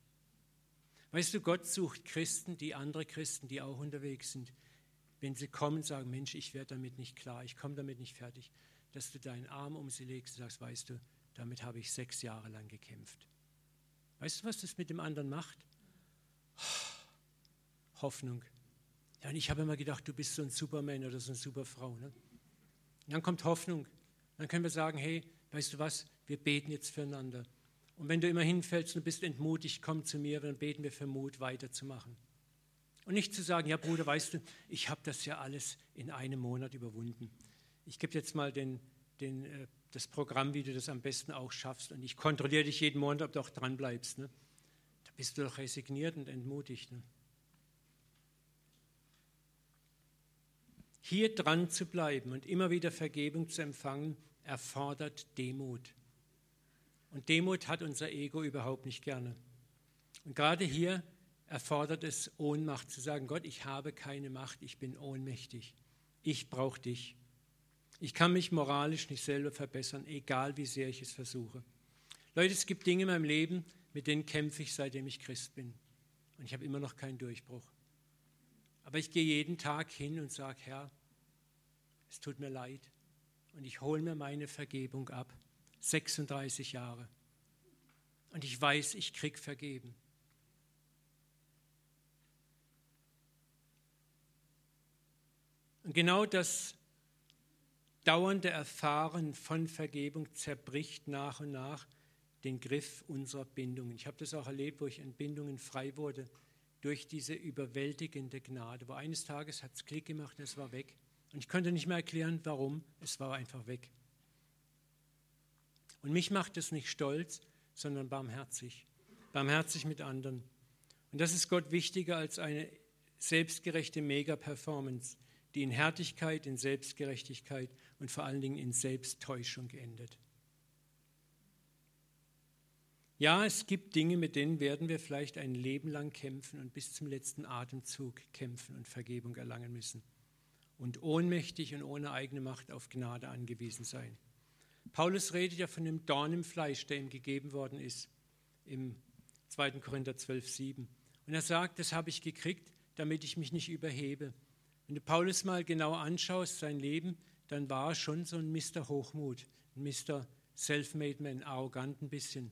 Weißt du, Gott sucht Christen, die andere Christen, die auch unterwegs sind, wenn sie kommen, sagen, Mensch, ich werde damit nicht klar, ich komme damit nicht fertig, dass du deinen Arm um sie legst und sagst, weißt du, damit habe ich sechs Jahre lang gekämpft. Weißt du, was das mit dem anderen macht? Hoffnung. Ja, und ich habe immer gedacht, du bist so ein Superman oder so eine Superfrau. Ne? Und dann kommt Hoffnung. Dann können wir sagen, hey, weißt du was, wir beten jetzt füreinander. Und wenn du immer hinfällst und bist entmutigt, komm zu mir, dann beten wir für Mut, weiterzumachen. Und nicht zu sagen, ja Bruder, weißt du, ich habe das ja alles in einem Monat überwunden. Ich gebe jetzt mal den, den, äh, das Programm, wie du das am besten auch schaffst. Und ich kontrolliere dich jeden Monat, ob du auch dran bleibst. Ne? Da bist du doch resigniert und entmutigt. Ne? Hier dran zu bleiben und immer wieder Vergebung zu empfangen, erfordert Demut. Und Demut hat unser Ego überhaupt nicht gerne. Und gerade hier erfordert es Ohnmacht zu sagen, Gott, ich habe keine Macht, ich bin ohnmächtig. Ich brauche dich. Ich kann mich moralisch nicht selber verbessern, egal wie sehr ich es versuche. Leute, es gibt Dinge in meinem Leben, mit denen kämpfe ich, seitdem ich Christ bin. Und ich habe immer noch keinen Durchbruch. Aber ich gehe jeden Tag hin und sage, Herr, es tut mir leid und ich hole mir meine Vergebung ab. 36 Jahre. Und ich weiß, ich krieg vergeben. Und genau das dauernde Erfahren von Vergebung zerbricht nach und nach den Griff unserer Bindungen. Ich habe das auch erlebt, wo ich in Bindungen frei wurde, durch diese überwältigende Gnade. Wo eines Tages hat es Klick gemacht und es war weg. Und ich konnte nicht mehr erklären, warum. Es war einfach weg. Und mich macht es nicht stolz, sondern barmherzig. Barmherzig mit anderen. Und das ist Gott wichtiger als eine selbstgerechte Mega-Performance, die in Härtigkeit, in Selbstgerechtigkeit und vor allen Dingen in Selbsttäuschung endet. Ja, es gibt Dinge, mit denen werden wir vielleicht ein Leben lang kämpfen und bis zum letzten Atemzug kämpfen und Vergebung erlangen müssen. Und ohnmächtig und ohne eigene Macht auf Gnade angewiesen sein. Paulus redet ja von dem Dorn im Fleisch, der ihm gegeben worden ist, im 2. Korinther 12, 7. Und er sagt, das habe ich gekriegt, damit ich mich nicht überhebe. Wenn du Paulus mal genau anschaust, sein Leben, dann war er schon so ein Mr. Hochmut, ein Mr. Self-Made Man, arrogant ein bisschen.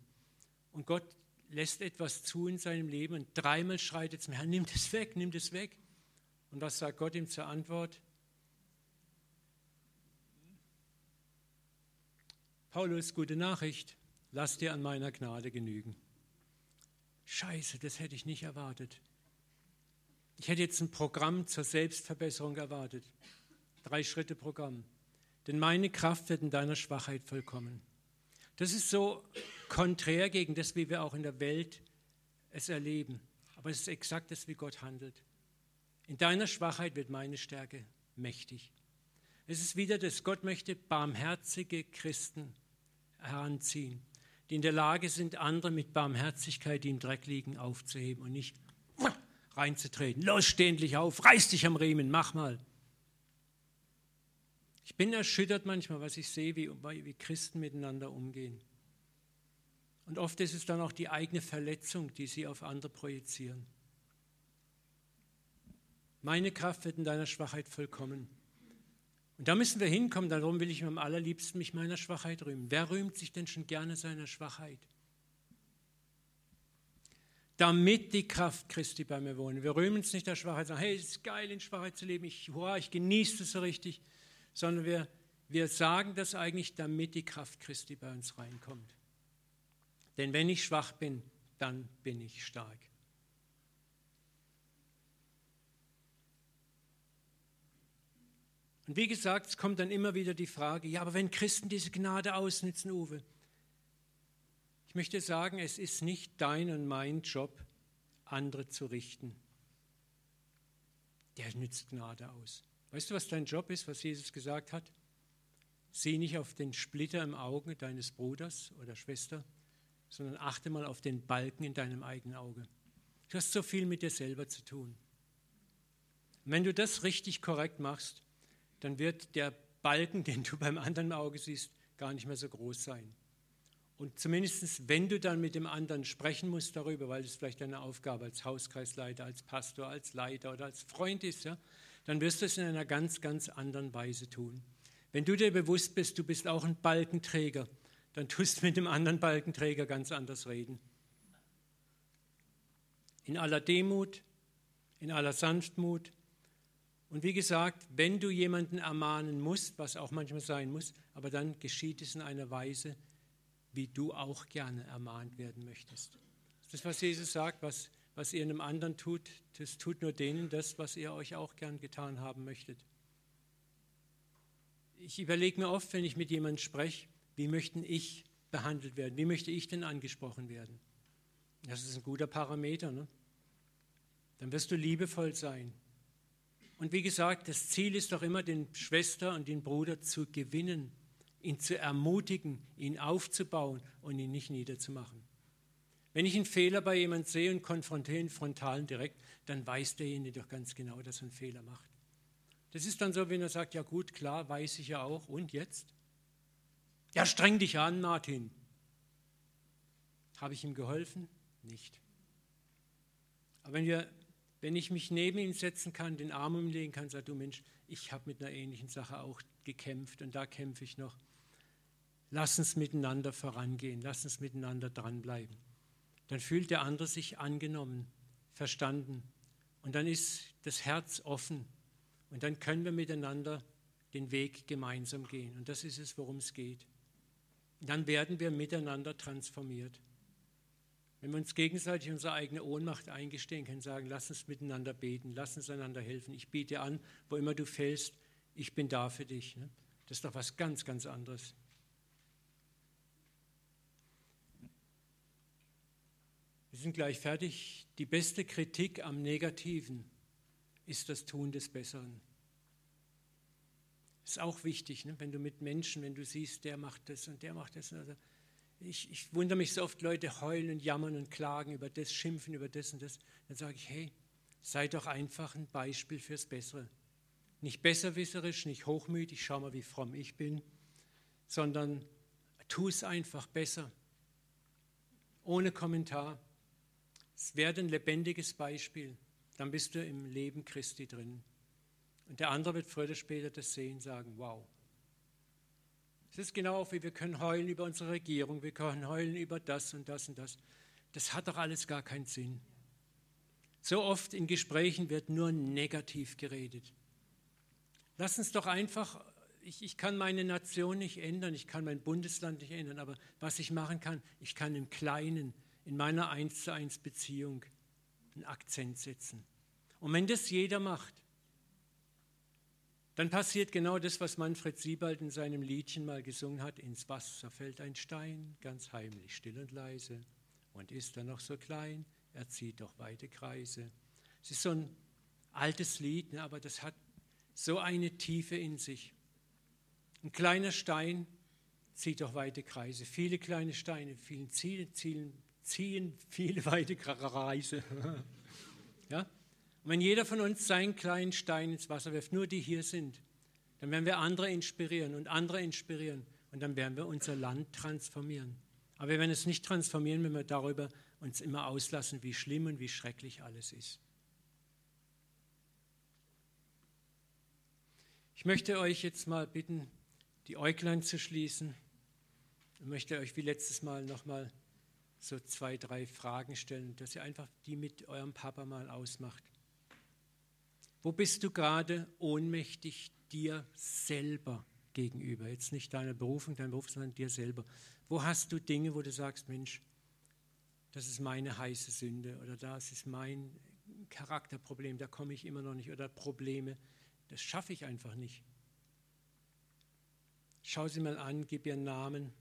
Und Gott lässt etwas zu in seinem Leben und dreimal schreit er zum Herrn, nimm das weg, nimm das weg. Und was sagt Gott ihm zur Antwort? Paulus, gute Nachricht, lass dir an meiner Gnade genügen. Scheiße, das hätte ich nicht erwartet. Ich hätte jetzt ein Programm zur Selbstverbesserung erwartet. Drei Schritte Programm. Denn meine Kraft wird in deiner Schwachheit vollkommen. Das ist so konträr gegen das, wie wir auch in der Welt es erleben. Aber es ist exakt das, wie Gott handelt. In deiner Schwachheit wird meine Stärke mächtig. Es ist wieder das, Gott möchte barmherzige Christen heranziehen, die in der Lage sind, andere mit Barmherzigkeit, die im Dreck liegen, aufzuheben und nicht reinzutreten. Los, steh endlich auf, reiß dich am Riemen, mach mal. Ich bin erschüttert manchmal, was ich sehe, wie, wie Christen miteinander umgehen. Und oft ist es dann auch die eigene Verletzung, die sie auf andere projizieren. Meine Kraft wird in deiner Schwachheit vollkommen. Und da müssen wir hinkommen, darum will ich am allerliebsten mich meiner Schwachheit rühmen. Wer rühmt sich denn schon gerne seiner Schwachheit? Damit die Kraft Christi bei mir wohnt. Wir rühmen uns nicht der Schwachheit, sagen, hey, es ist geil, in Schwachheit zu leben, ich, hurra, ich genieße es so richtig, sondern wir, wir sagen das eigentlich, damit die Kraft Christi bei uns reinkommt. Denn wenn ich schwach bin, dann bin ich stark. Und wie gesagt, es kommt dann immer wieder die Frage, ja, aber wenn Christen diese Gnade ausnutzen, Uwe, ich möchte sagen, es ist nicht dein und mein Job, andere zu richten. Der nützt Gnade aus. Weißt du, was dein Job ist, was Jesus gesagt hat? Sieh nicht auf den Splitter im Auge deines Bruders oder Schwester, sondern achte mal auf den Balken in deinem eigenen Auge. Du hast so viel mit dir selber zu tun. Wenn du das richtig korrekt machst, dann wird der Balken, den du beim anderen Auge siehst, gar nicht mehr so groß sein. Und zumindest, wenn du dann mit dem anderen sprechen musst darüber, weil es vielleicht deine Aufgabe als Hauskreisleiter, als Pastor, als Leiter oder als Freund ist, ja, dann wirst du es in einer ganz, ganz anderen Weise tun. Wenn du dir bewusst bist, du bist auch ein Balkenträger, dann tust du mit dem anderen Balkenträger ganz anders reden. In aller Demut, in aller Sanftmut, und wie gesagt, wenn du jemanden ermahnen musst, was auch manchmal sein muss, aber dann geschieht es in einer Weise, wie du auch gerne ermahnt werden möchtest. Das ist, was Jesus sagt, was, was ihr einem anderen tut, das tut nur denen das, was ihr euch auch gern getan haben möchtet. Ich überlege mir oft, wenn ich mit jemandem spreche, wie möchten ich behandelt werden? Wie möchte ich denn angesprochen werden? Das ist ein guter Parameter. Ne? Dann wirst du liebevoll sein. Und wie gesagt, das Ziel ist doch immer, den Schwester und den Bruder zu gewinnen, ihn zu ermutigen, ihn aufzubauen und ihn nicht niederzumachen. Wenn ich einen Fehler bei jemandem sehe und konfrontiere ihn frontal und direkt, dann weiß derjenige doch ganz genau, dass er einen Fehler macht. Das ist dann so, wenn er sagt, ja gut, klar, weiß ich ja auch. Und jetzt? Ja, streng dich an, Martin. Habe ich ihm geholfen? Nicht. Aber wenn wir wenn ich mich neben ihn setzen kann, den Arm umlegen kann, sagt du Mensch, ich habe mit einer ähnlichen Sache auch gekämpft und da kämpfe ich noch. Lass uns miteinander vorangehen, lass uns miteinander dranbleiben. Dann fühlt der andere sich angenommen, verstanden und dann ist das Herz offen und dann können wir miteinander den Weg gemeinsam gehen und das ist es, worum es geht. dann werden wir miteinander transformiert. Wenn wir uns gegenseitig unsere eigene Ohnmacht eingestehen können, sagen, lass uns miteinander beten, lass uns einander helfen. Ich biete an, wo immer du fällst, ich bin da für dich. Ne? Das ist doch was ganz, ganz anderes. Sind gleich fertig. Die beste Kritik am Negativen ist das Tun des Besseren. Ist auch wichtig, ne? wenn du mit Menschen, wenn du siehst, der macht das und der macht das. Also ich, ich wundere mich so oft, Leute heulen und jammern und klagen über das, schimpfen über das und das. Dann sage ich, hey, sei doch einfach ein Beispiel fürs Bessere. Nicht besserwisserisch, nicht hochmütig, schau mal, wie fromm ich bin, sondern tu es einfach besser. Ohne Kommentar. Es werde ein lebendiges Beispiel. Dann bist du im Leben Christi drin. Und der andere wird früher oder später das sehen, sagen, wow, es ist genau wie wir können heulen über unsere Regierung, wir können heulen über das und das und das. Das hat doch alles gar keinen Sinn. So oft in Gesprächen wird nur negativ geredet. Lass uns doch einfach, ich, ich kann meine Nation nicht ändern, ich kann mein Bundesland nicht ändern, aber was ich machen kann, ich kann im Kleinen, in meiner Eins zu eins Beziehung einen Akzent setzen. Und wenn das jeder macht, dann passiert genau das, was Manfred Siebald in seinem Liedchen mal gesungen hat. Ins Wasser fällt ein Stein, ganz heimlich, still und leise. Und ist er noch so klein, er zieht doch weite Kreise. Es ist so ein altes Lied, ne, aber das hat so eine Tiefe in sich. Ein kleiner Stein zieht doch weite Kreise. Viele kleine Steine, vielen Zielen, zielen, ziehen viele weite Kreise. ja? Und wenn jeder von uns seinen kleinen Stein ins Wasser wirft, nur die hier sind, dann werden wir andere inspirieren und andere inspirieren und dann werden wir unser Land transformieren. Aber wir werden es nicht transformieren, wenn wir darüber uns immer auslassen, wie schlimm und wie schrecklich alles ist. Ich möchte euch jetzt mal bitten, die Äuglein zu schließen. Ich möchte euch wie letztes Mal nochmal so zwei, drei Fragen stellen, dass ihr einfach die mit eurem Papa mal ausmacht. Wo bist du gerade ohnmächtig dir selber gegenüber? Jetzt nicht deiner Berufung, deinem Beruf, sondern dir selber. Wo hast du Dinge, wo du sagst, Mensch, das ist meine heiße Sünde oder das ist mein Charakterproblem, da komme ich immer noch nicht oder Probleme, das schaffe ich einfach nicht. Schau sie mal an, gib ihr einen Namen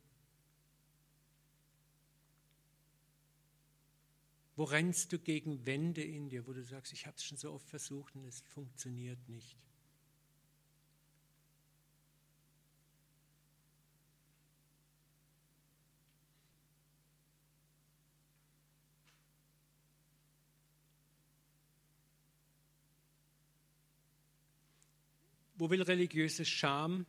Wo rennst du gegen Wände in dir, wo du sagst, ich habe es schon so oft versucht und es funktioniert nicht? Wo will religiöse Scham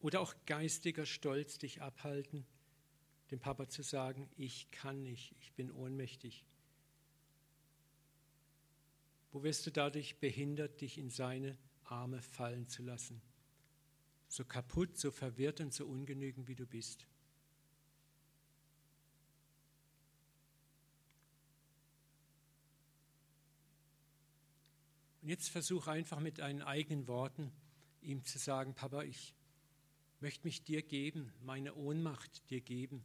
oder auch geistiger Stolz dich abhalten? Dem Papa zu sagen, ich kann nicht, ich bin ohnmächtig? Wo wirst du dadurch behindert, dich in seine Arme fallen zu lassen? So kaputt, so verwirrt und so ungenügend, wie du bist. Und jetzt versuch einfach mit deinen eigenen Worten ihm zu sagen, Papa, ich möchte mich dir geben, meine Ohnmacht dir geben.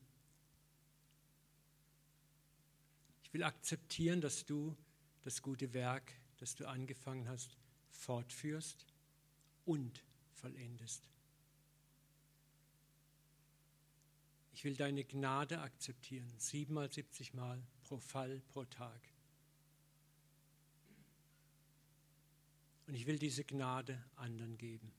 Ich will akzeptieren, dass du das gute Werk, das du angefangen hast, fortführst und vollendest. Ich will deine Gnade akzeptieren, siebenmal, siebzig Mal pro Fall, pro Tag. Und ich will diese Gnade anderen geben.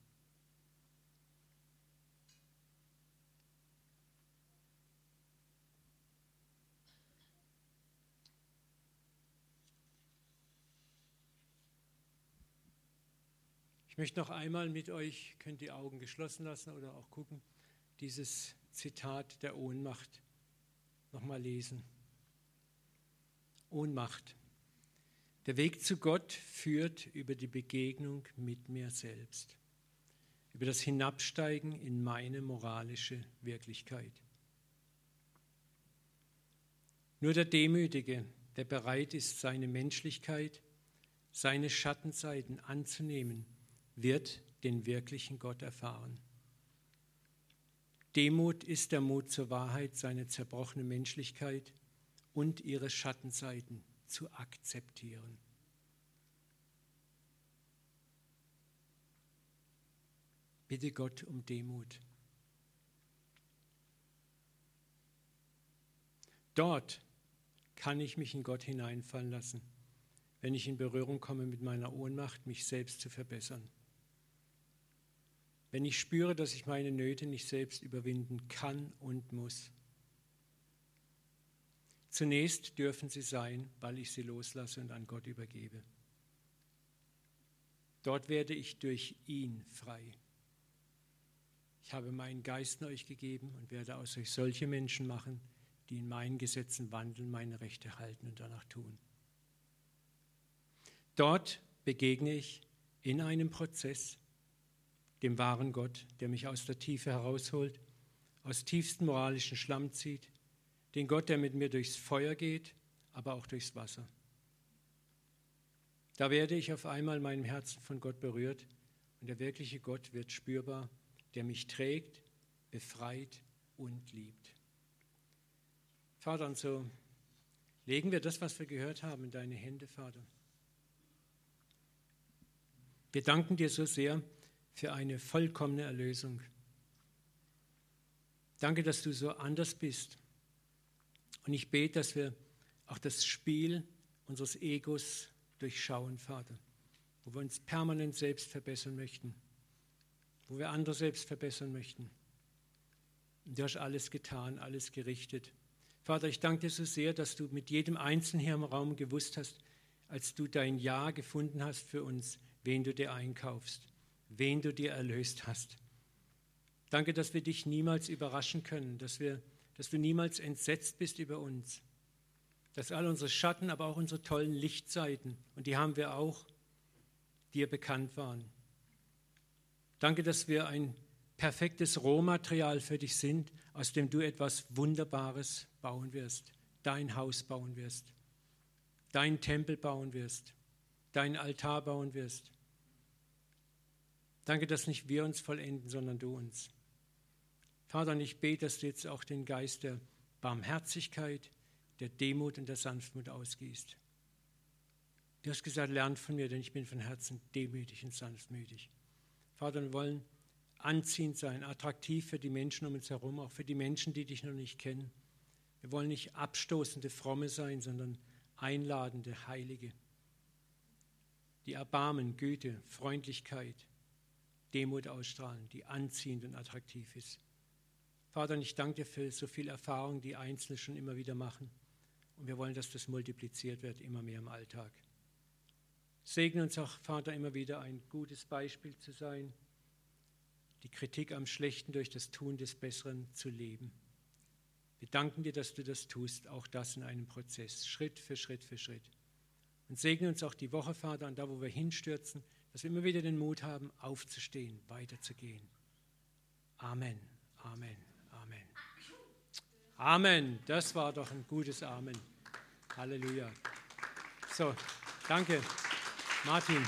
Ich möchte noch einmal mit euch, könnt die Augen geschlossen lassen oder auch gucken, dieses Zitat der Ohnmacht nochmal lesen. Ohnmacht. Der Weg zu Gott führt über die Begegnung mit mir selbst, über das Hinabsteigen in meine moralische Wirklichkeit. Nur der Demütige, der bereit ist, seine Menschlichkeit, seine Schattenseiten anzunehmen, wird den wirklichen Gott erfahren. Demut ist der Mut zur Wahrheit, seine zerbrochene Menschlichkeit und ihre Schattenseiten zu akzeptieren. Bitte Gott um Demut. Dort kann ich mich in Gott hineinfallen lassen, wenn ich in Berührung komme mit meiner Ohnmacht, mich selbst zu verbessern wenn ich spüre, dass ich meine Nöte nicht selbst überwinden kann und muss. Zunächst dürfen sie sein, weil ich sie loslasse und an Gott übergebe. Dort werde ich durch ihn frei. Ich habe meinen Geist euch gegeben und werde aus euch solche Menschen machen, die in meinen Gesetzen wandeln, meine Rechte halten und danach tun. Dort begegne ich in einem Prozess dem wahren Gott, der mich aus der Tiefe herausholt, aus tiefstem moralischen Schlamm zieht, den Gott, der mit mir durchs Feuer geht, aber auch durchs Wasser. Da werde ich auf einmal meinem Herzen von Gott berührt und der wirkliche Gott wird spürbar der mich trägt, befreit und liebt. Vater, und so legen wir das, was wir gehört haben, in deine Hände, Vater. Wir danken dir so sehr für eine vollkommene Erlösung. Danke, dass du so anders bist. Und ich bete, dass wir auch das Spiel unseres Egos durchschauen, Vater, wo wir uns permanent selbst verbessern möchten wo wir andere selbst verbessern möchten. Und du hast alles getan, alles gerichtet. Vater, ich danke dir so sehr, dass du mit jedem Einzelnen hier im Raum gewusst hast, als du dein Ja gefunden hast für uns, wen du dir einkaufst, wen du dir erlöst hast. Danke, dass wir dich niemals überraschen können, dass, wir, dass du niemals entsetzt bist über uns, dass all unsere Schatten, aber auch unsere tollen Lichtseiten, und die haben wir auch, dir bekannt waren. Danke, dass wir ein perfektes Rohmaterial für dich sind, aus dem du etwas Wunderbares bauen wirst, dein Haus bauen wirst, dein Tempel bauen wirst, dein Altar bauen wirst. Danke, dass nicht wir uns vollenden, sondern du uns. Vater, und ich bete, dass du jetzt auch den Geist der Barmherzigkeit, der Demut und der Sanftmut ausgießt. Du hast gesagt, lernt von mir, denn ich bin von Herzen demütig und sanftmütig. Vater, wir wollen anziehend sein, attraktiv für die Menschen um uns herum, auch für die Menschen, die dich noch nicht kennen. Wir wollen nicht abstoßende Fromme sein, sondern einladende Heilige, die Erbarmen, Güte, Freundlichkeit, Demut ausstrahlen, die anziehend und attraktiv ist. Vater, und ich danke dir für so viel Erfahrung, die Einzelne schon immer wieder machen. Und wir wollen, dass das multipliziert wird, immer mehr im Alltag. Segne uns auch, Vater, immer wieder ein gutes Beispiel zu sein, die Kritik am Schlechten durch das Tun des Besseren zu leben. Wir danken dir, dass du das tust, auch das in einem Prozess, Schritt für Schritt für Schritt. Und segne uns auch die Woche, Vater, und da, wo wir hinstürzen, dass wir immer wieder den Mut haben, aufzustehen, weiterzugehen. Amen, Amen, Amen. Amen, das war doch ein gutes Amen. Halleluja. So, danke. Martin.